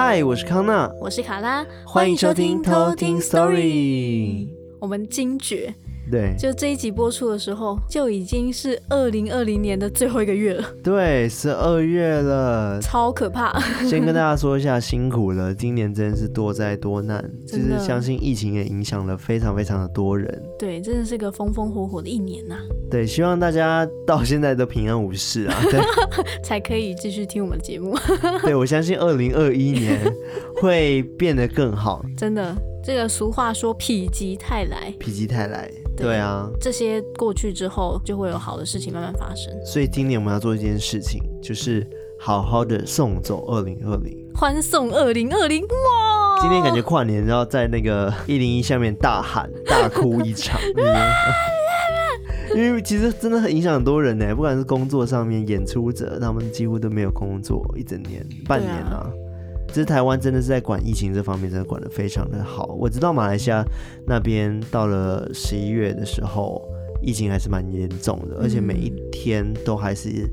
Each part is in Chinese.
嗨，我是康娜，我是卡拉，欢迎收听偷听 Story。我们惊觉。对，就这一集播出的时候，就已经是二零二零年的最后一个月了。对，十二月了，超可怕。先跟大家说一下，辛苦了，今年真的是多灾多难，就是相信疫情也影响了非常非常的多人。对，真的是个风风火火的一年呐、啊。对，希望大家到现在都平安无事啊，对 才可以继续听我们的节目。对，我相信二零二一年会变得更好。真的，这个俗话说“否极泰来”，否极泰来。对啊，这些过去之后，就会有好的事情慢慢发生。所以今年我们要做一件事情，就是好好的送走二零二零，欢送二零二零。哇！今天感觉跨年，然后在那个一零一下面大喊大哭一场，因为其实真的很影响很多人呢，不管是工作上面演出者，他们几乎都没有工作一整年、半年啊。其实台湾真的是在管疫情这方面，真的管得非常的好。我知道马来西亚那边到了十一月的时候，疫情还是蛮严重的，而且每一天都还是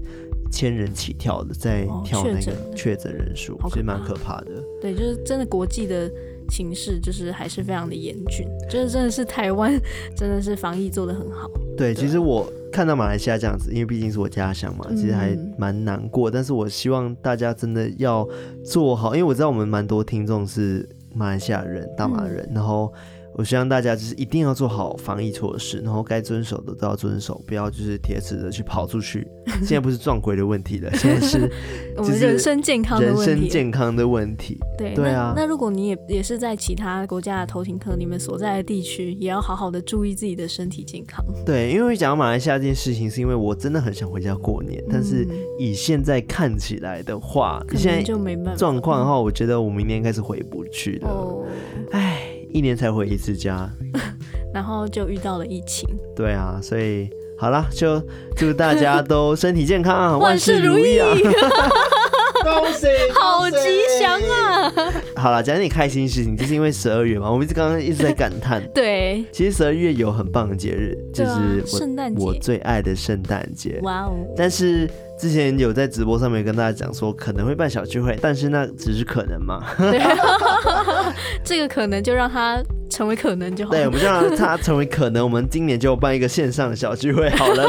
千人起跳的，在跳那个确诊人数，其实蛮可怕的。对，就是真的国际的情势就是还是非常的严峻，就是真的是台湾真的是防疫做得很好。对，其实我。看到马来西亚这样子，因为毕竟是我家乡嘛，其实还蛮难过。嗯。但是我希望大家真的要做好，因为我知道我们蛮多听众是马来西亚人、大马人，嗯，然后。我希望大家就是一定要做好防疫措施，然后该遵守的都要遵守，不要就是铁齿的去跑出去。现在不是撞鬼的问题了，现在是 我们人身健康的问题。人身健康的问题。对对啊那。那如果你也也是在其他国家的偷听客，你们所在的地区也要好好的注意自己的身体健康。对，因为讲到马来西亚这件事情，是因为我真的很想回家过年，嗯、但是以现在看起来的话，现在就没办法。状况的话，我觉得我明年应该是回不去的。哦，哎。一年才回一次家，然后就遇到了疫情。对啊，所以好了，就祝大家都身体健康，万事如意啊！恭喜，好吉祥啊！好了，讲点开心事情，就是因为十二月嘛，我们刚刚一直在感叹。对，其实十二月有很棒的节日，就是圣诞节，我最爱的圣诞节。哇哦！但是。之前有在直播上面跟大家讲说可能会办小聚会，但是那只是可能嘛。对，这个可能就让它成为可能就好。对，我们就让 它成为可能。我们今年就办一个线上的小聚会好了。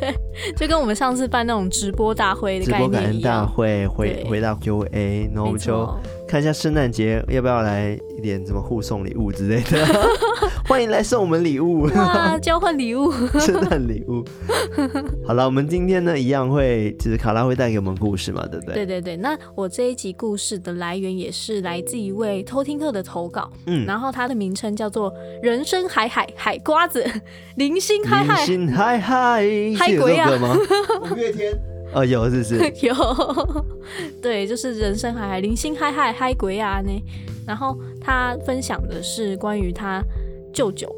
对，就跟我们上次办那种直播大会的概念。直播感恩大会，回回到 Q&A，然后我们就看一下圣诞节要不要来一点什么互送礼物之类的。欢迎来送我们礼物哇！交换礼物，圣诞礼物。好了，我们今天呢一样会，就是卡拉会带给我们故事嘛，对不对？对对对。那我这一集故事的来源也是来自一位偷听客的投稿，嗯，然后他的名称叫做“人生海海海瓜子”，零星海海，零星海海，海鬼啊？五月天，哦，有是不是？有，对，就是人生海海，零星嗨嗨嗨鬼啊呢。然后他分享的是关于他。舅舅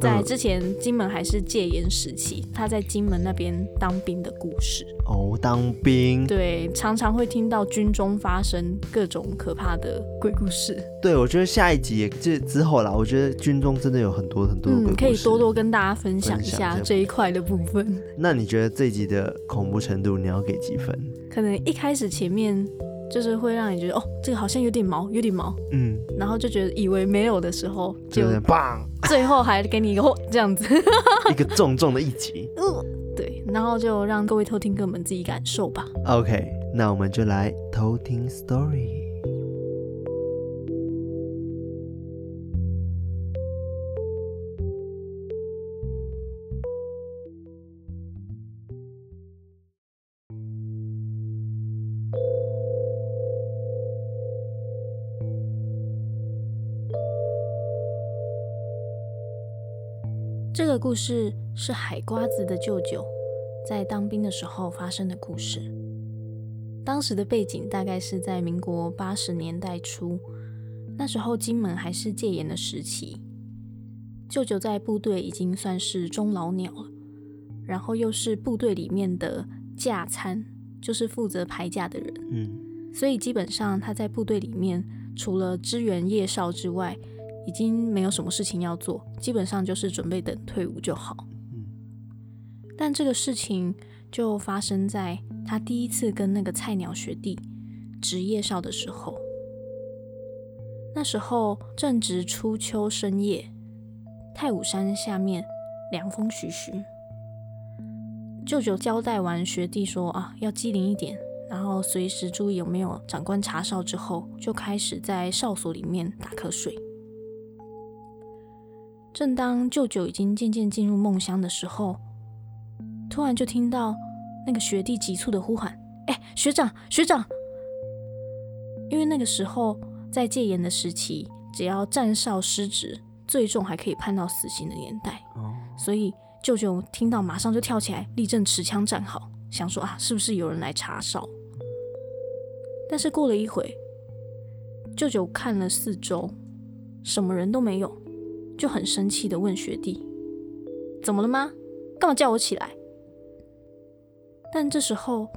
在之前金门还是戒严时期，嗯，他在金门那边当兵的故事。哦，当兵，对，常常会听到军中发生各种可怕的鬼故事。对，我觉得下一集这之后啦，我觉得军中真的有很多很多的鬼故事，嗯，可以多多跟大家分享一下这一块的部分。那你觉得这一集的恐怖程度你要给几分？可能一开始前面。就是会让你觉得哦，这个好像有点毛，有点毛，嗯，然后就觉得以为没有的时候，就棒，最后还给你一个嚯，这样子，一个重重的一击，嗯，对，然后就让各位偷听客们自己感受吧。OK，那我们就来偷听 story。这个故事是海瓜子的舅舅在当兵的时候发生的故事。当时的背景大概是在民国八十年代初，那时候金门还是戒严的时期。舅舅在部队已经算是中老鸟了，然后又是部队里面的架餐，就是负责排架的人。嗯，所以基本上他在部队里面，除了支援夜哨之外，已经没有什么事情要做，基本上就是准备等退伍就好。但这个事情就发生在他第一次跟那个菜鸟学弟值夜哨的时候。那时候正值初秋深夜，太武山下面凉风徐徐。舅舅交代完学弟说啊，要机灵一点，然后随时注意有没有长官查哨之后，就开始在哨所里面打瞌睡。正当舅舅已经渐渐进入梦乡的时候，突然就听到那个学弟急促的呼喊：“哎，学长，学长！”因为那个时候在戒严的时期，只要站哨失职，最重还可以判到死刑的年代，所以舅舅听到马上就跳起来，立正持枪站好，想说啊，是不是有人来查哨？但是过了一会，舅舅看了四周，什么人都没有。就很生气的问学弟：“怎么了吗？干嘛叫我起来？”但这时候，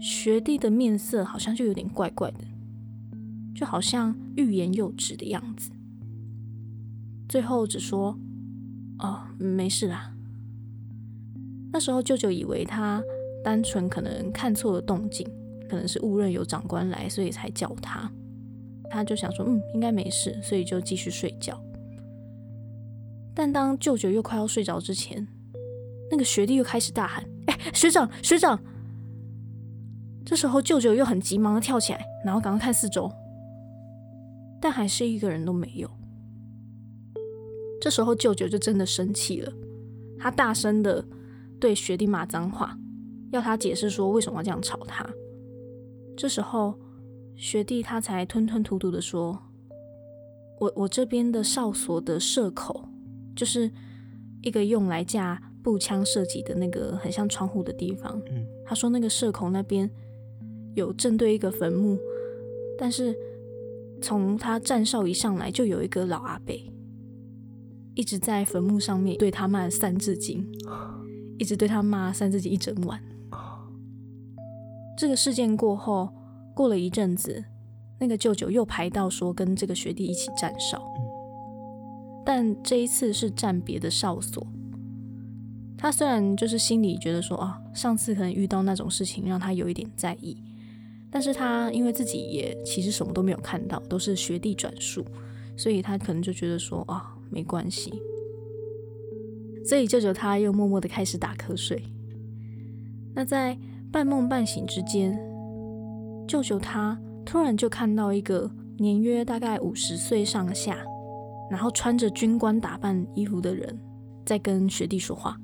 学弟的面色好像就有点怪怪的，就好像欲言又止的样子。最后只说：“哦，没事啦。”那时候舅舅以为他单纯可能看错了动静，可能是误认有长官来，所以才叫他。他就想说：“嗯，应该没事。”所以就继续睡觉。但当舅舅又快要睡着之前，那个学弟又开始大喊：“哎，学长，学长！”这时候舅舅又很急忙的跳起来，然后赶快看四周，但还是一个人都没有。这时候舅舅就真的生气了，他大声的对学弟骂脏话，要他解释说为什么要这样吵他。这时候学弟他才吞吞吐吐的说：“我我这边的哨所的射口。”就是一个用来架步枪射击的那个很像窗户的地方。嗯，他说那个射口那边有正对一个坟墓，但是从他站哨一上来就有一个老阿伯，一直在坟墓上面对他骂三字经，一直对他骂三字经一整晚。这个事件过后，过了一阵子，那个舅舅又排到说跟这个学弟一起站哨。但这一次是站别的哨所。他虽然就是心里觉得说啊，上次可能遇到那种事情让他有一点在意，但是他因为自己也其实什么都没有看到，都是学弟转述，所以他可能就觉得说啊，没关系。所以舅舅他又默默的开始打瞌睡。那在半梦半醒之间，舅舅他突然就看到一个年约大概五十岁上下。然后穿着军官打扮衣服的人在跟学弟说话。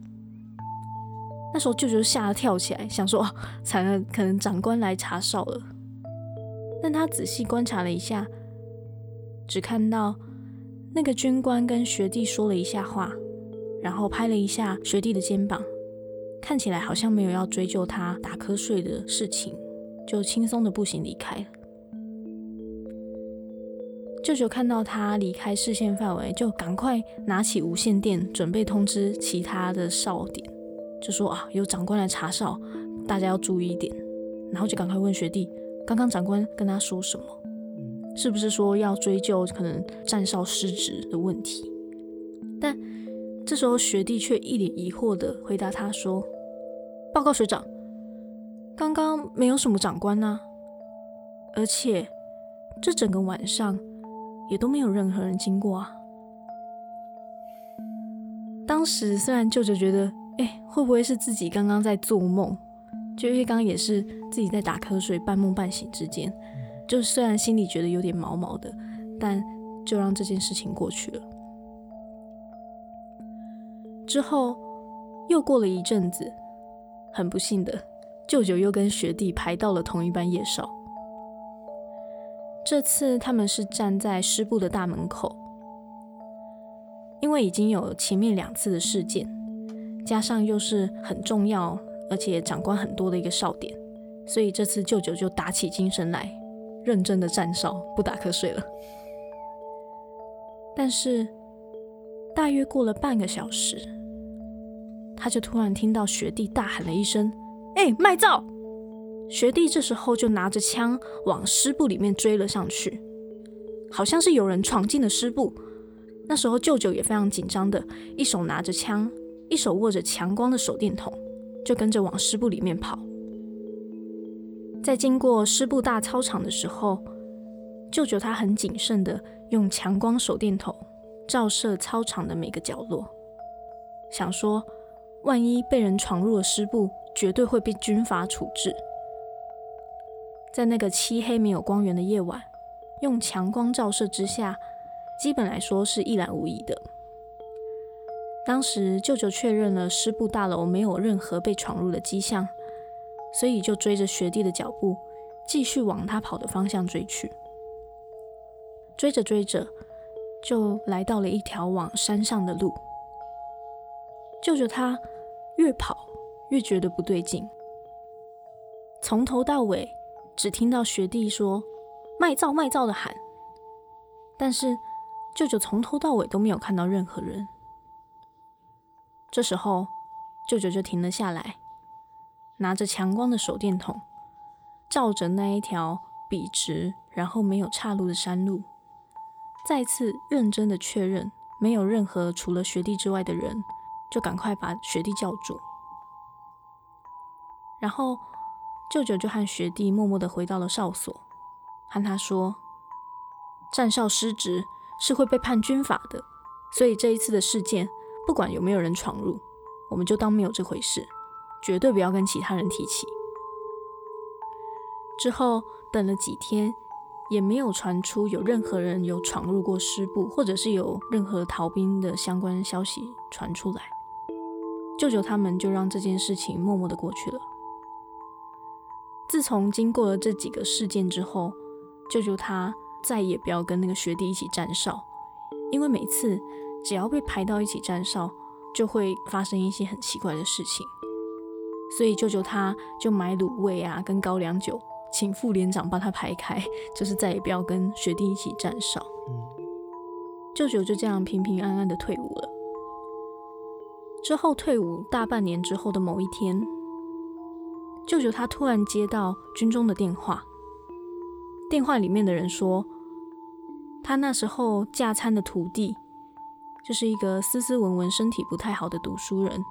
那时候舅舅吓得跳起来，想说：“哦，惨了，可能长官来查哨了。”但他仔细观察了一下，只看到那个军官跟学弟说了一下话，然后拍了一下学弟的肩膀，看起来好像没有要追究他打瞌睡的事情，就轻松的步行离开了。舅舅看到他离开视线范围，就赶快拿起无线电，准备通知其他的哨点，就说啊，有长官来查哨，大家要注意一点。然后就赶快问学弟，刚刚长官跟他说什么？是不是说要追究可能站哨失职的问题？但这时候学弟却一脸疑惑地回答他说：“报告学长，刚刚没有什么长官呐，而且这整个晚上。”也都没有任何人经过啊。当时虽然舅舅觉得，哎，会不会是自己刚刚在做梦？就因为刚刚也是自己在打瞌睡，半梦半醒之间，就虽然心里觉得有点毛毛的，但就让这件事情过去了。之后又过了一阵子，很不幸的，舅舅又跟学弟排到了同一班夜哨。这次他们是站在师部的大门口，因为已经有前面两次的事件，加上又是很重要而且长官很多的一个哨点，所以这次舅舅就打起精神来，认真的站哨，不打瞌睡了。但是大约过了半个小时，他就突然听到学弟大喊了一声：“哎，卖照！”学弟这时候就拿着枪往师部里面追了上去，好像是有人闯进了师部。那时候舅舅也非常紧张的，一手拿着枪，一手握着强光的手电筒，就跟着往师部里面跑。在经过师部大操场的时候，舅舅他很谨慎的用强光手电筒照射操场的每个角落，想说万一被人闯入了师部，绝对会被军法处置。在那个漆黑没有光源的夜晚，用强光照射之下，基本来说是一览无遗的。当时舅舅确认了师部大楼没有任何被闯入的迹象，所以就追着学弟的脚步，继续往他跑的方向追去。追着追着，就来到了一条往山上的路。舅舅他越跑越觉得不对劲，从头到尾。只听到学弟说“卖照卖照”的喊，但是舅舅从头到尾都没有看到任何人。这时候，舅舅就停了下来，拿着强光的手电筒，照着那一条笔直然后没有岔路的山路，再次认真的确认没有任何除了学弟之外的人，就赶快把学弟叫住，然后。舅舅就和学弟默默地回到了哨所，和他说：“站哨失职是会被判军法的，所以这一次的事件，不管有没有人闯入，我们就当没有这回事，绝对不要跟其他人提起。”之后等了几天，也没有传出有任何人有闯入过师部，或者是有任何逃兵的相关消息传出来。舅舅他们就让这件事情默默地过去了。自从经过了这几个事件之后，舅舅他再也不要跟那个学弟一起站哨，因为每次只要被排到一起站哨，就会发生一些很奇怪的事情。所以舅舅他就买卤味啊，跟高粱酒，请副连长帮他排开，就是再也不要跟学弟一起站哨。嗯。舅舅就这样平平安安的退伍了。之后退伍大半年之后的某一天。舅舅他突然接到军中的电话，电话里面的人说，他那时候驾餐的徒弟，就是一个斯斯文文、身体不太好的读书人，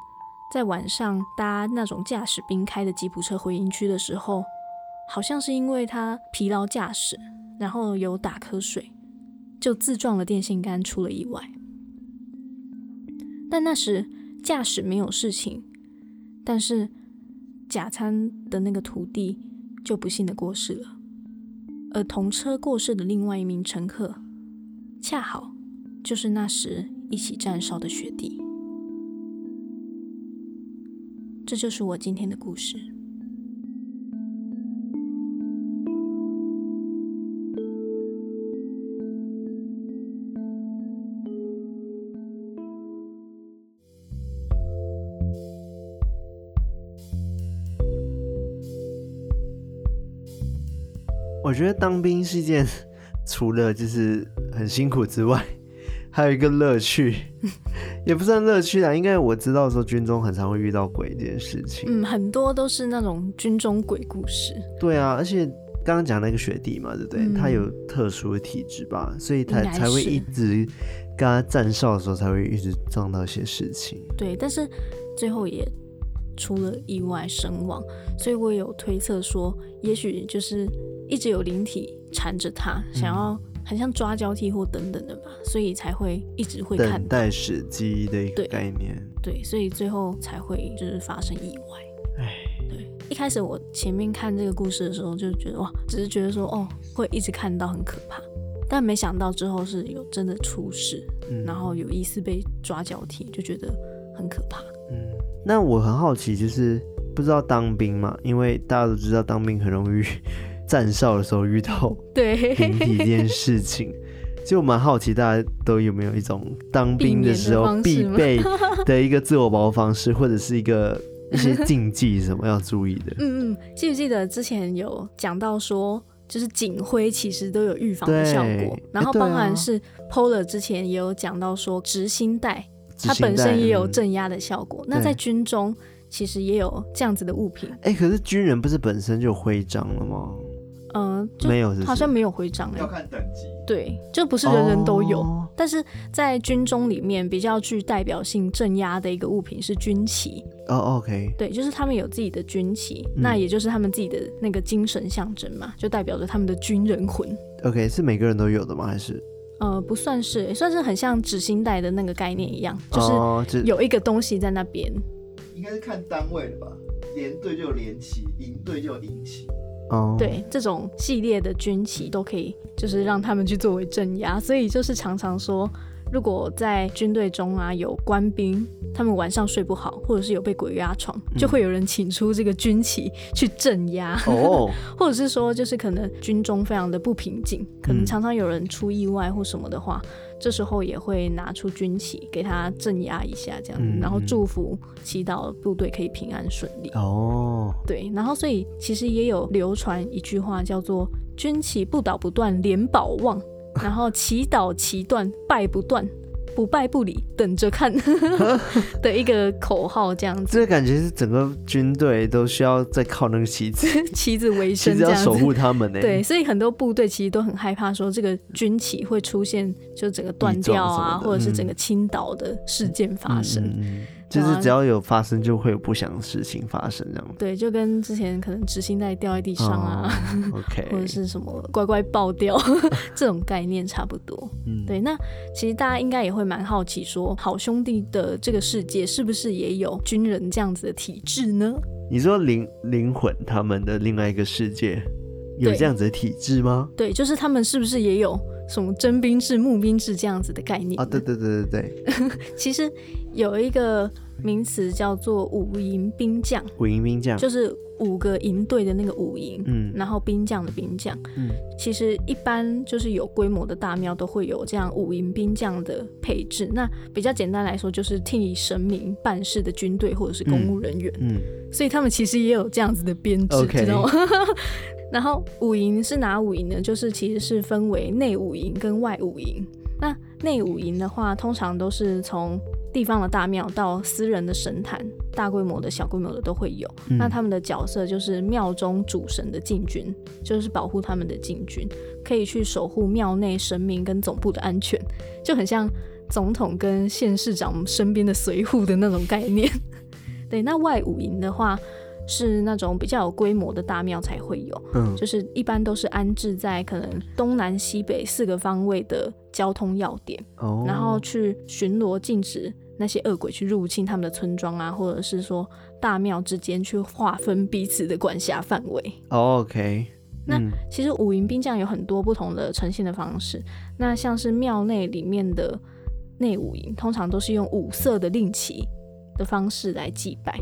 在晚上搭那种驾驶兵开的吉普车回营区的时候，好像是因为他疲劳驾驶，然后有打瞌睡，就自撞了电线杆，出了意外。但那时驾驶没有事情，但是。甲参的那个徒弟就不幸的过世了，而同车过世的另外一名乘客，恰好就是那时一起站哨的学弟。这就是我今天的故事。我觉得当兵是一件 除了就是很辛苦之外，还有一个乐趣，也不算乐趣啦。应该我知道说军中很常会遇到鬼这件事情，嗯，很多都是那种军中鬼故事。对啊，而且刚刚讲那个学弟嘛，对不对？嗯、他有特殊的体质吧，所以他才会一直跟他站哨的时候才会一直撞到一些事情。对，但是最后也出了意外身亡，所以我有推测说，也许就是。一直有灵体缠着他，想要很像抓交替或等等的吧，所以才会一直会看。等待时机的一个概念。对，对，所以最后才会就是发生意外。哎，对，一开始我前面看这个故事的时候就觉得哇，只是觉得说哦会一直看到很可怕，但没想到之后是有真的出事，嗯，然后有疑似被抓交替，就觉得很可怕。嗯，那我很好奇，就是不知道当兵嘛，因为大家都知道当兵很容易。站哨的时候遇到 灵体这件事情，就我蛮好奇，大家都有没有一种当兵的时候必备的一个自我保护方式，或者是一个一些禁忌什么要注意的？嗯嗯，记不记得之前有讲到说，就是警徽其实都有预防的效果，然后包含是 Polar 之前也有讲到说，执心带它本身也有镇压的效果。那在军中其实也有这样子的物品。哎、欸，可是军人不是本身就徽章了吗？嗯，没有，好像没有徽章哎，要看等级。对，就不是人人都有。Oh. 但是在军中里面比较具代表性镇压的一个物品是军旗。哦、oh,，OK。对，就是他们有自己的军旗，嗯，那也就是他们自己的那个精神象征嘛，就代表着他们的军人魂。OK，是每个人都有的吗？还是？呃，不算是，算是很像纸星带的那个概念一样，就是有一个东西在那边。应该是看单位的吧，连队就有连旗，营队就有营旗。哦，对，这种系列的军旗都可以，就是让他们去作为镇压，所以就是常常说。如果在军队中啊，有官兵，他们晚上睡不好，或者是有被鬼压床，就会有人请出这个军旗去镇压。哦，或者是说，就是可能军中非常的不平静，可能常常有人出意外或什么的话，这时候也会拿出军旗给他镇压一下，这样子，然后祝福祈祷部队可以平安顺利。哦，对，然后所以其实也有流传一句话叫做“军旗不倒不断，连保旺”。然后祈祷旗断，败不断，不败不理，等着看 的一个口号，这样子。这个感觉是整个军队都需要在靠那个旗子，旗子为生，这样子要守护他们呢。对，所以很多部队其实都很害怕，说这个军旗会出现就整个断掉啊，或者是整个倾倒的事件发生。嗯嗯就是只要有发生，就会有不祥的事情发生，这样子。对，就跟之前可能纸芯带掉在地上啊、oh,，OK，或者是什么乖乖爆掉 这种概念差不多。嗯，对。那其实大家应该也会蛮好奇，说好兄弟的这个世界是不是也有军人这样子的体质呢？你说灵灵魂他们的另外一个世界有这样子的体制吗？对，就是他们是不是也有？什么征兵制、募兵制这样子的概念啊？对对对对对。其实有一个名词叫做五营兵将。五营兵将就是五个营队的那个五营，嗯，然后兵将的兵将，嗯，其实一般就是有规模的大庙都会有这样五营兵将的配置。那比较简单来说，就是替神明办事的军队或者是公务人员，嗯，嗯，所以他们其实也有这样子的编制.知道吗？然后五营是哪五营呢？就是其实是分为内五营跟外五营。那内五营的话，通常都是从地方的大庙到私人的神坛，大规模的、小规模的都会有。嗯、那他们的角色就是庙中主神的禁军，就是保护他们的禁军，可以去守护庙内神明跟总部的安全，就很像总统跟县市长身边的随护的那种概念。对，那外五营的话。是那种比较有规模的大庙才会有，嗯，就是一般都是安置在可能东南西北四个方位的交通要点，哦，然后去巡逻，禁止那些恶鬼去入侵他们的村庄啊，或者是说大庙之间去划分彼此的管辖范围。哦，OK，那其实五营兵将有很多不同的呈现的方式，那像是庙内里面的内五营，通常都是用五色的令旗的方式来祭拜。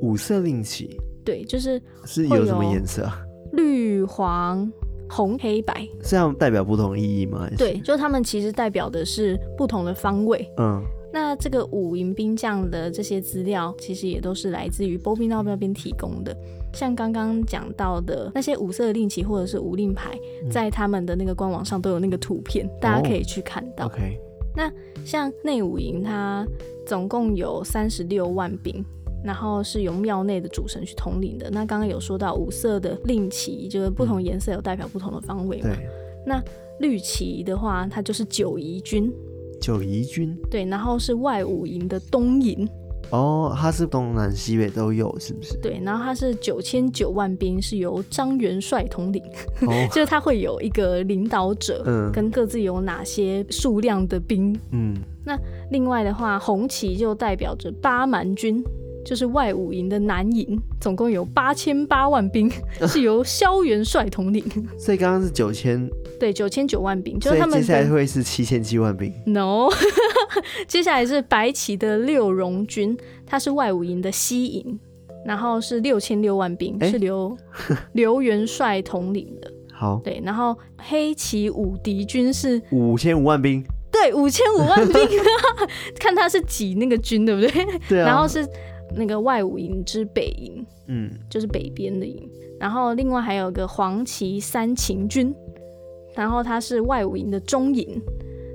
五色令旗，对，就是是有什么颜色？绿、黄、红、黑、白，是这样代表不同意义吗？对，就他们其实代表的是不同的方位。嗯，那这个五营兵将的这些资料，其实也都是来自于波比闹那边提供的。像刚刚讲到的那些五色令旗或者是五令牌，嗯、在他们的那个官网上都有那个图片，大家可以去看到。哦、OK，那像内五营，它总共有三十六万兵。然后是由庙内的主神去统领的。那刚刚有说到五色的令旗，就是不同颜色有代表不同的方位嘛。那绿旗的话，它就是九夷军。九夷军。对，然后是外五营的东营。哦，它是东南西北都有，是不是？对，然后它是九千九万兵，是由张元帅统领。哦。就是他会有一个领导者，嗯，跟各自有哪些数量的兵。嗯。那另外的话，红旗就代表着八蛮军。就是外五营的南营，总共有八千八万兵，是由萧元帅统领。所以刚刚是九千，对，九千九万兵。就是他们接下来会是七千七万兵。No，接下来是白旗的六荣军，他是外五营的西营，然后是六千六万兵，欸、是刘 刘元帅统领的。好，对，然后黑旗五敌军是五千五万兵，对，五千五万兵，看他是几那个军，对不对？对啊，然后是。那个外五营之北营，嗯，就是北边的营。然后另外还有个黄旗三秦军，然后它是外五营的中营，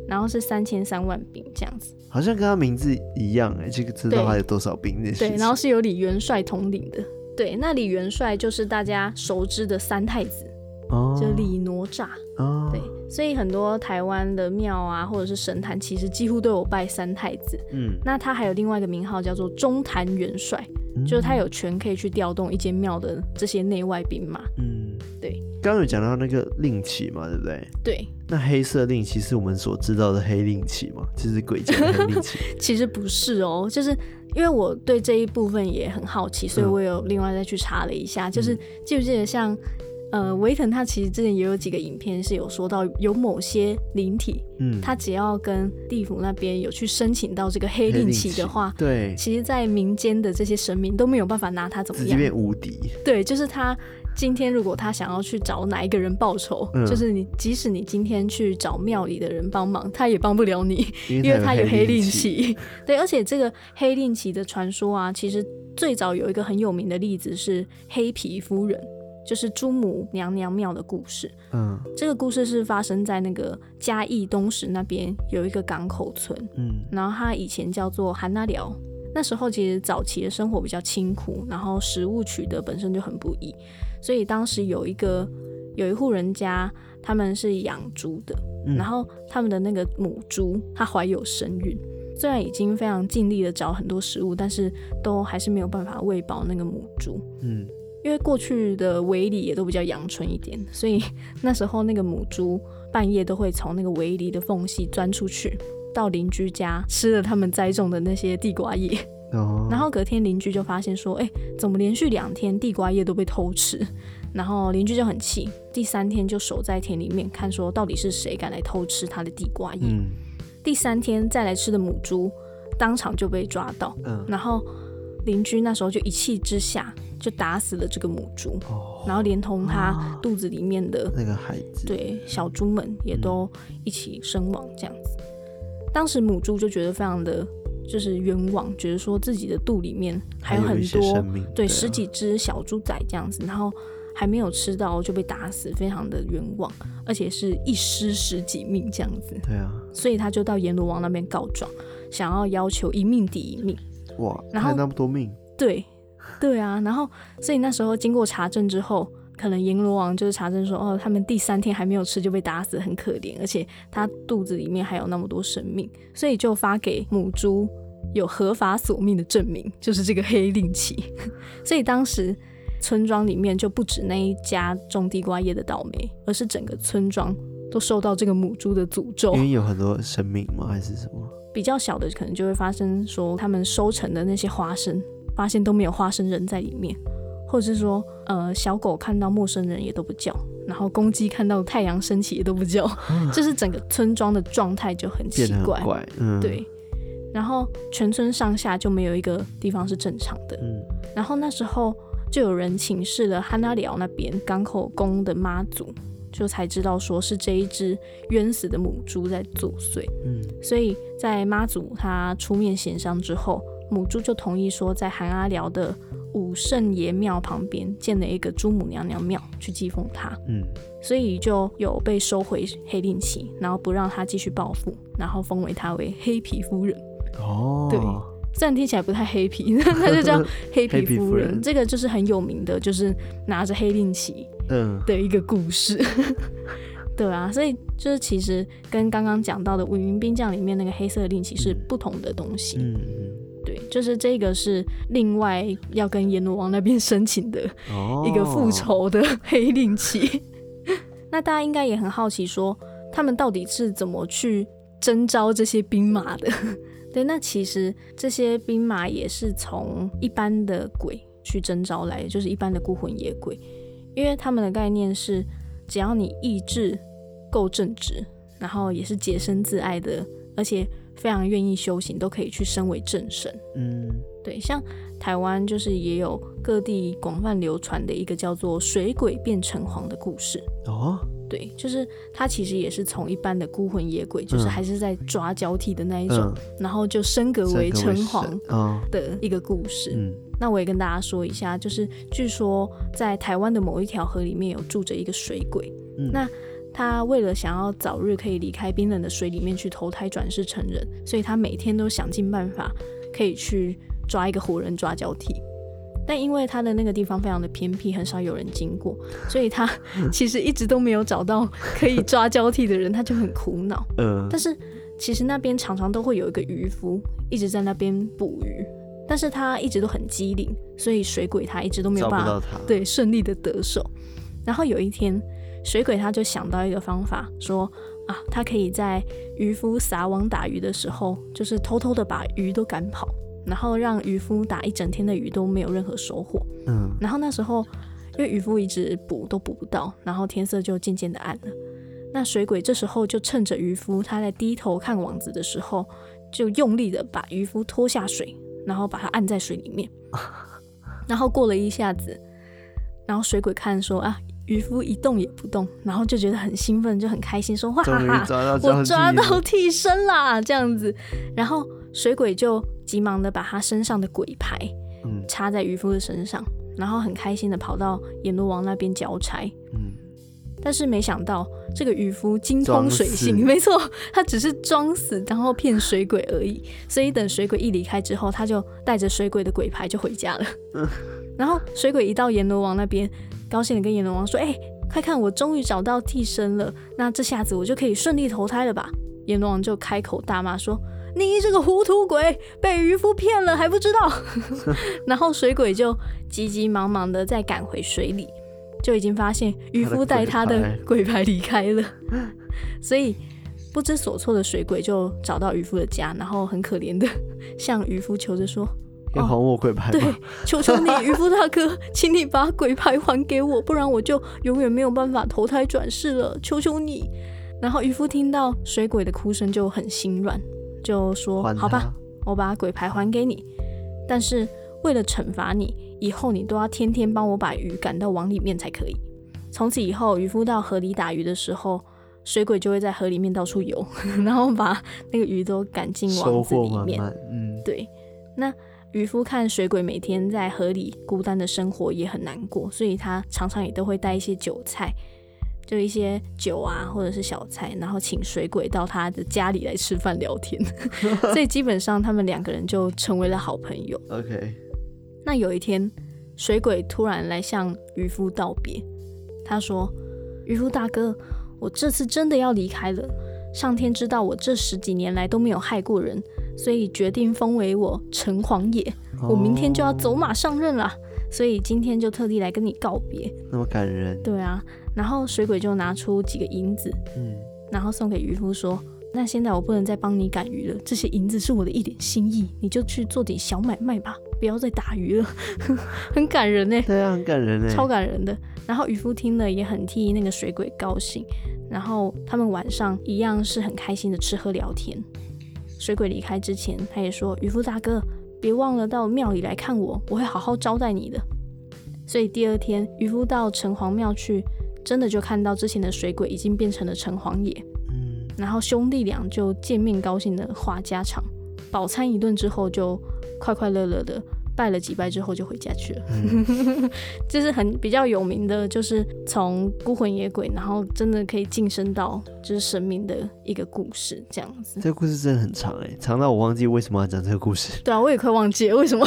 然后是三千三万兵这样子。好像跟他名字一样哎，这个知道他有多少兵那些，对，然后是由李元帅统领的。对，那李元帅就是大家熟知的三太子，哦，就李哪吒。哦，对。所以很多台湾的庙啊，或者是神坛，其实几乎都有拜三太子。嗯，那他还有另外一个名号叫做中坛元帅，嗯、就是他有权可以去调动一间庙的这些内外兵马。嗯，对。刚刚有讲到那个令旗嘛，对不对？对。那黑色令旗是我们所知道的黑令旗吗？就是鬼讲的黑令旗。其实不是哦，就是因为我对这一部分也很好奇，所以我有另外再去查了一下，嗯、就是记不记得像。呃，维腾他其实之前也有几个影片是有说到，有某些灵体，嗯，他只要跟地府那边有去申请到这个黑令旗的话，对，其实，在民间的这些神明都没有办法拿他怎么样，直接变无敌。对，就是他今天如果他想要去找哪一个人报仇，嗯、就是你，即使你今天去找庙里的人帮忙，他也帮不了你，因为他有黑令旗。对，而且这个黑令旗的传说啊，其实最早有一个很有名的例子是黑皮夫人。就是朱母娘娘庙的故事。嗯，这个故事是发生在那个嘉义东石那边有一个港口村。嗯，然后它以前叫做韩那寮。那时候其实早期的生活比较清苦，然后食物取得本身就很不易，所以当时有一个有一户人家，他们是养猪的。嗯，然后他们的那个母猪它怀有身孕，虽然已经非常尽力的找很多食物，但是都还是没有办法喂饱那个母猪。嗯。因为过去的围篱也都比较阳春一点，所以 那时候那个母猪半夜都会从那个围篱的缝隙钻出去，到邻居家吃了他们栽种的那些地瓜叶。哦。然后隔天邻居就发现说：“哎，怎么连续两天地瓜叶都被偷吃？”然后邻居就很气，第三天就守在田里面看，说到底是谁敢来偷吃他的地瓜叶。嗯。第三天再来吃的母猪当场就被抓到。嗯。然后邻居那时候就一气之下。就打死了这个母猪，哦，然后连同它肚子里面的那个孩子，对，小猪们也都一起身亡。这样子，嗯，当时母猪就觉得非常的就是冤枉，觉得说自己的肚里面还有很多对，对十几只小猪仔这样子，然后还没有吃到就被打死，非常的冤枉，而且是一尸十几命这样子。对啊，所以他就到阎罗王那边告状，想要要求一命抵一命。哇，然后那么多命？对。对啊，然后所以那时候经过查证之后，可能阎罗王就是查证说，哦，他们第三天还没有吃就被打死，很可怜，而且他肚子里面还有那么多生命，所以就发给母猪有合法索命的证明，就是这个黑令旗。所以当时村庄里面就不止那一家种地瓜叶的倒霉，而是整个村庄都受到这个母猪的诅咒。因为有很多生命吗？还是什么？比较小的可能就会发生说他们收成的那些花生。发现都没有花生人在里面，或者是说，呃，小狗看到陌生人也都不叫，然后公鸡看到太阳升起也都不叫 这是整个村庄的状态就很奇怪，怪嗯、对。然后全村上下就没有一个地方是正常的。嗯、然后那时候就有人请示了汉那寮那边港口宫的妈祖，就才知道说是这一只冤死的母猪在作祟。嗯，所以在妈祖他出面协商之后。母猪就同意说，在韩阿寮的武圣爷庙旁边建了一个猪母娘娘庙，去祭奉她。嗯，所以就有被收回黑令旗，然后不让她继续报复，然后封为她为黑皮夫人。哦，对，虽然听起来不太黑皮，他就叫 黑皮夫人。夫人这个就是很有名的，就是拿着黑令旗嗯的一个故事。嗯、对啊，所以就是其实跟刚刚讲到的五云兵将里面那个黑色令旗是不同的东西。嗯。嗯对，就是这个是另外要跟阎罗王那边申请的一个复仇的黑令旗。Oh. 那大家应该也很好奇，说他们到底是怎么去征召这些兵马的？对，那其实这些兵马也是从一般的鬼去征召来的，就是一般的孤魂野鬼，因为他们的概念是，只要你意志够正直，然后也是洁身自爱的，而且。非常愿意修行，都可以去升为正神。嗯，对，像台湾就是也有各地广泛流传的一个叫做水鬼变城隍的故事。哦，对，就是他其实也是从一般的孤魂野鬼，就是还是在抓交替的那一种，嗯、然后就升格为城隍的一个故事。嗯，那我也跟大家说一下，就是据说在台湾的某一条河里面有住着一个水鬼。嗯，那。他为了想要早日可以离开冰冷的水里面去投胎转世成人，所以他每天都想尽办法可以去抓一个活人抓交替。但因为他的那个地方非常的偏僻，很少有人经过，所以他其实一直都没有找到可以抓交替的人，他就很苦恼。嗯。但是其实那边常常都会有一个渔夫一直在那边捕鱼，但是他一直都很机灵，所以水鬼他一直都没有办法对顺利的得手。然后有一天，水鬼他就想到一个方法，说啊，他可以在渔夫撒网打鱼的时候，就是偷偷的把鱼都赶跑，然后让渔夫打一整天的鱼都没有任何收获。嗯，然后那时候，因为渔夫一直捕都捕不到，然后天色就渐渐的暗了。那水鬼这时候就趁着渔夫他在低头看网子的时候，就用力的把渔夫拖下水，然后把他按在水里面。然后过了一下子，然后水鬼看说啊。渔夫一动也不动，然后就觉得很兴奋，就很开心，说：“哇哈哈，我抓到替身啦！”这样子，然后水鬼就急忙的把他身上的鬼牌，嗯，插在渔夫的身上，然后很开心的跑到阎罗王那边交差，嗯，但是没想到这个渔夫精通水性，没错，他只是装死，然后骗水鬼而已。所以等水鬼一离开之后，他就带着水鬼的鬼牌就回家了。嗯，然后水鬼一到阎罗王那边。高兴的跟阎罗王说：“哎、欸，快看，我终于找到替身了，那这下子我就可以顺利投胎了吧？”阎罗王就开口大骂说：“你这个糊涂鬼，被渔夫骗了还不知道！” 然后水鬼就急急忙忙的再赶回水里，就已经发现渔夫带他的鬼牌离开了，所以不知所措的水鬼就找到渔夫的家，然后很可怜的向渔夫求着说。要还我鬼牌吗？对，求求你，渔夫大哥，请你把鬼牌还给我，不然我就永远没有办法投胎转世了。求求你！然后渔夫听到水鬼的哭声就很心软，就说：“好吧，我把鬼牌还给你，但是为了惩罚你，以后你都要天天帮我把鱼赶到网里面才可以。从此以后，渔夫到河里打鱼的时候，水鬼就会在河里面到处游，然后把那个鱼都赶进网子里面。满满嗯，对，那。”渔夫看水鬼每天在河里孤单的生活也很难过，所以他常常也都会带一些酒菜，就一些酒啊或者是小菜，然后请水鬼到他的家里来吃饭聊天。所以基本上他们两个人就成为了好朋友。OK。那有一天，水鬼突然来向渔夫道别，他说：“渔夫大哥，我这次真的要离开了。上天知道我这十几年来都没有害过人。”所以决定封为我城隍爷，我明天就要走马上任了，所以今天就特地来跟你告别。那么感人。对啊，然后水鬼就拿出几个银子，嗯，然后送给渔夫说：“那现在我不能再帮你赶鱼了，这些银子是我的一点心意，你就去做点小买卖吧，不要再打鱼了。”很感人呢。对啊，很感人呢，超感人的。然后渔夫听了也很替那个水鬼高兴，然后他们晚上一样是很开心的吃喝聊天。水鬼离开之前，他也说：“渔夫大哥，别忘了到庙里来看我，我会好好招待你的。”所以第二天，渔夫到城隍庙去，真的就看到之前的水鬼已经变成了城隍爷。嗯，然后兄弟俩就见面，高兴的话家常，饱餐一顿之后，就快快乐乐的。拜了几拜之后就回家去了，嗯、就是很比较有名的，就是从孤魂野鬼，然后真的可以晋升到就是神明的一个故事这样子。这个故事真的很长哎，长到我忘记为什么要讲这个故事。对啊，我也快忘记了为什么。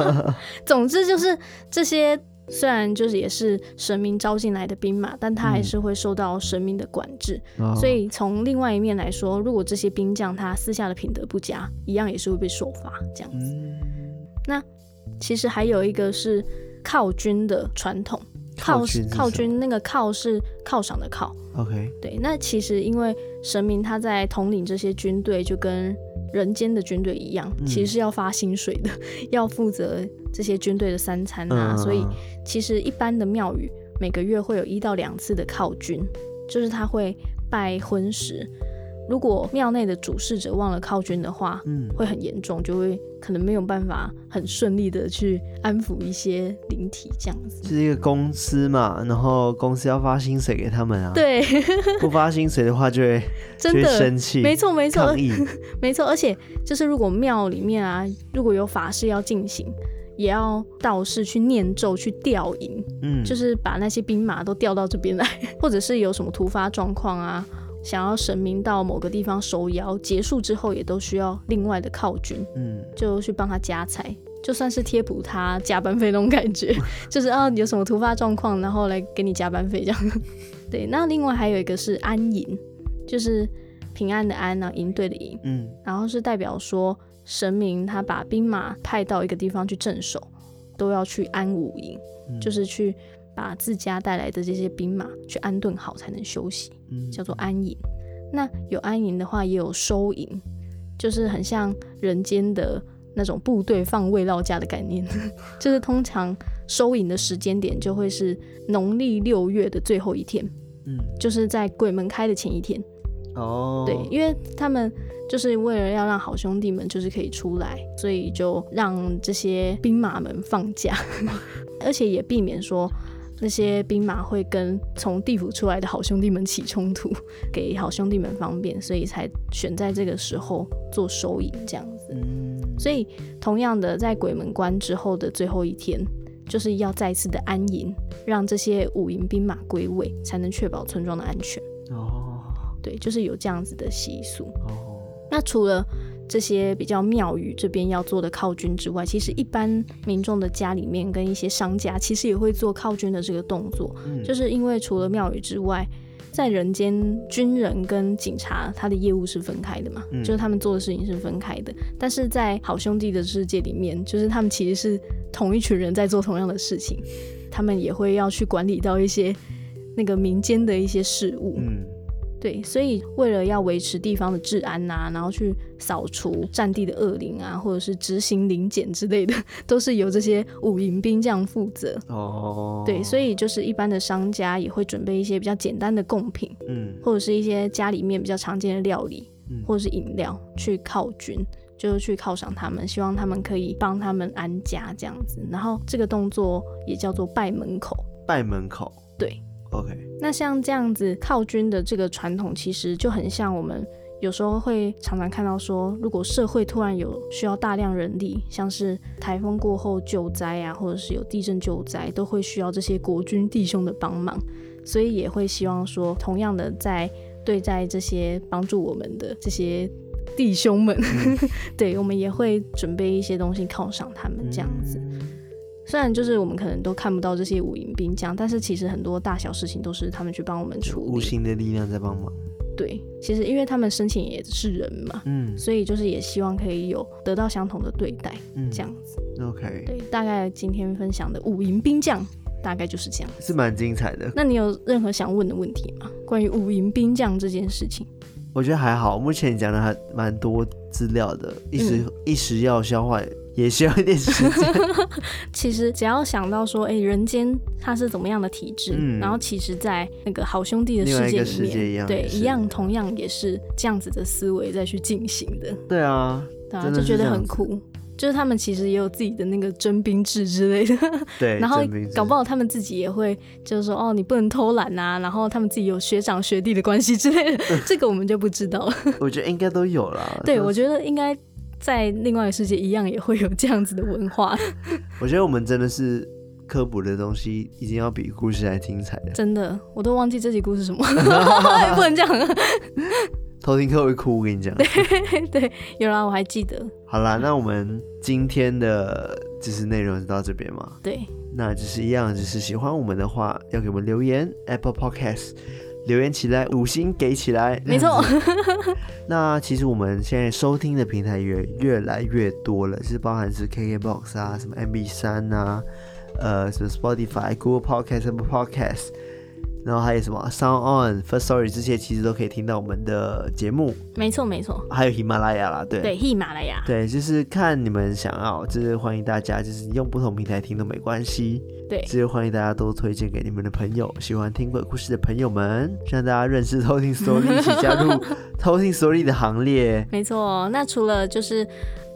总之就是这些，虽然就是也是神明招进来的兵马，但他还是会受到神明的管制。嗯、所以从另外一面来说，如果这些兵将他私下的品德不佳，一样也是会被受罚这样子。嗯、那。其实还有一个是靠军的传统，靠靠军那个靠是犒赏的犒。OK，对，那其实因为神明他在统领这些军队，就跟人间的军队一样，嗯、其实是要发薪水的，要负责这些军队的三餐啊。嗯、所以其实一般的庙宇每个月会有一到两次的靠军，就是他会拜婚食。如果庙内的主事者忘了靠军的话，嗯，会很严重，就会可能没有办法很顺利的去安抚一些灵体这样子。就是一个公司嘛，然后公司要发薪水给他们啊。对，不发薪水的话就会真的生气。没错没错，没错。而且就是如果庙里面啊，如果有法事要进行，也要道士去念咒去调引，嗯，就是把那些兵马都调到这边来，或者是有什么突发状况啊。想要神明到某个地方收妖，结束之后也都需要另外的靠军，嗯，就去帮他加财，就算是贴补他加班费那种感觉，就是啊，有什么突发状况，然后来给你加班费这样。对，那另外还有一个是安营，就是平安的安啊，营队的营，嗯，然后是代表说神明他把兵马派到一个地方去镇守，都要去安武营，嗯、就是去把自家带来的这些兵马去安顿好，才能休息，叫做安营。那有安营的话，也有收营，就是很像人间的那种部队放慰劳假的概念，就是通常收营的时间点就会是农历六月的最后一天，嗯，就是在鬼门开的前一天。哦，对，因为他们就是为了要让好兄弟们就是可以出来，所以就让这些兵马们放假，而且也避免说那些兵马会跟从地府出来的好兄弟们起冲突，给好兄弟们方便，所以才选在这个时候做收营这样子。嗯，所以同样的，在鬼门关之后的最后一天，就是要再次的安营，让这些五营兵马归位，才能确保村庄的安全。哦。对，就是有这样子的习俗。哦，那除了这些比较庙宇这边要做的靠军之外，其实一般民众的家里面跟一些商家其实也会做靠军的这个动作。嗯，就是因为除了庙宇之外，在人间军人跟警察他的业务是分开的嘛，嗯，就是他们做的事情是分开的。但是在好兄弟的世界里面，就是他们其实是同一群人在做同样的事情，他们也会要去管理到一些那个民间的一些事务。嗯。对，所以为了要维持地方的治安呐、啊，然后去扫除占地的恶灵啊，或者是执行临检之类的，都是由这些武营兵这样负责。哦，对，所以就是一般的商家也会准备一些比较简单的贡品，嗯，或者是一些家里面比较常见的料理，嗯，或者是饮料去犒军，就是去犒赏他们，希望他们可以帮他们安家这样子。然后这个动作也叫做拜门口。拜门口，对。OK，那像这样子靠军的这个传统，其实就很像我们有时候会常常看到说，如果社会突然有需要大量人力，像是台风过后救灾啊，或者是有地震救灾，都会需要这些国军弟兄的帮忙，所以也会希望说，同样的在对待这些帮助我们的这些弟兄们，嗯、对我们也会准备一些东西犒赏他们这样子。嗯虽然就是我们可能都看不到这些五营兵将，但是其实很多大小事情都是他们去帮我们处理，无形的力量在帮忙。对，其实因为他们申请也是人嘛，嗯，所以就是也希望可以有得到相同的对待，嗯，这样子。OK，对，大概今天分享的五营兵将大概就是这样，是蛮精彩的。那你有任何想问的问题吗？关于五营兵将这件事情？我觉得还好，目前你讲的还蛮多资料的，一时、嗯、一时要消化。也需要一点时间。其实只要想到说，哎、欸，人间它是怎么样的体质，嗯，然后其实，在那个好兄弟的世界里面，一对，一样同样也是这样子的思维再去进行的。对啊，对啊，就觉得很酷。就是他们其实也有自己的那个征兵制之类的。对，然后搞不好他们自己也会，就是说，哦，你不能偷懒啊。然后他们自己有学长学弟的关系之类的，这个我们就不知道了。我觉得应该都有啦。对，我觉得应该。在另外一个世界一样也会有这样子的文化。我觉得我们真的是科普的东西一定要比故事还精彩的。真的，我都忘记这集故事什么，不能这样。偷听课会哭，我跟你讲。对对，有啦，我还记得。好啦，那我们今天的就是内容就到这边嘛。对，那就是一样，就是喜欢我们的话，要给我们留言，Apple Podcast。留言起来，五星给起来，没错。那其实我们现在收听的平台也越来越多了，就是包含是 KKBOX 啊，什么 MB3 啊，呃，什么 Spotify、Google Podcast、什么 Podcast。然后还有什么 Sound On、First Story 这些，其实都可以听到我们的节目。没错，没错。还有喜马拉雅啦，对。对，喜马拉雅。对，就是看你们想要，就是欢迎大家，就是用不同平台听都没关系。对，就是欢迎大家都推荐给你们的朋友，喜欢听鬼故事的朋友们，让大家认识偷听 Story，一起加入 偷听 Story 的行列。没错，那除了就是。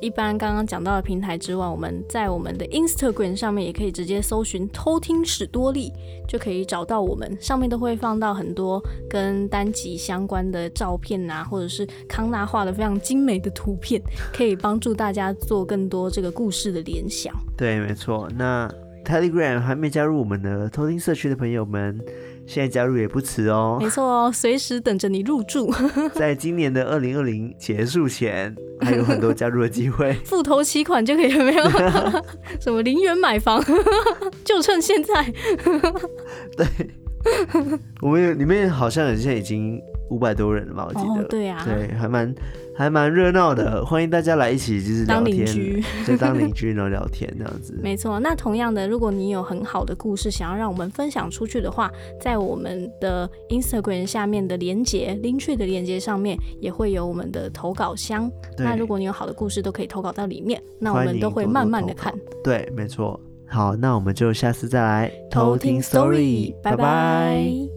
一般刚刚讲到的平台之外，我们在我们的 Instagram 上面也可以直接搜寻“偷听史多利”，就可以找到我们。上面都会放到很多跟单集相关的照片啊，或者是康纳画的非常精美的图片，可以帮助大家做更多这个故事的联想。对，没错。那 Telegram 还没加入我们的偷听社区的朋友们。现在加入也不迟哦，没错哦，随时等着你入住。在今年的二零二零结束前，还有很多加入的机会，付头期款就可以了，没有？什么零元买房，就趁现在。对，我们里面好像现在已经五百多人了吧？我记得，哦、对啊，对，还蛮还蛮热闹的，欢迎大家来一起就是聊天，当邻居，就，当邻居然后聊天这样子。没错，那同样的，如果你有很好的故事想要让我们分享出去的话，在我们的 Instagram 下面的连接，Linktree 的连接上面也会有我们的投稿箱。那如果你有好的故事，都可以投稿到里面，那我们都会慢慢的看。多多对，没错。好，那我们就下次再来偷听 story。拜拜。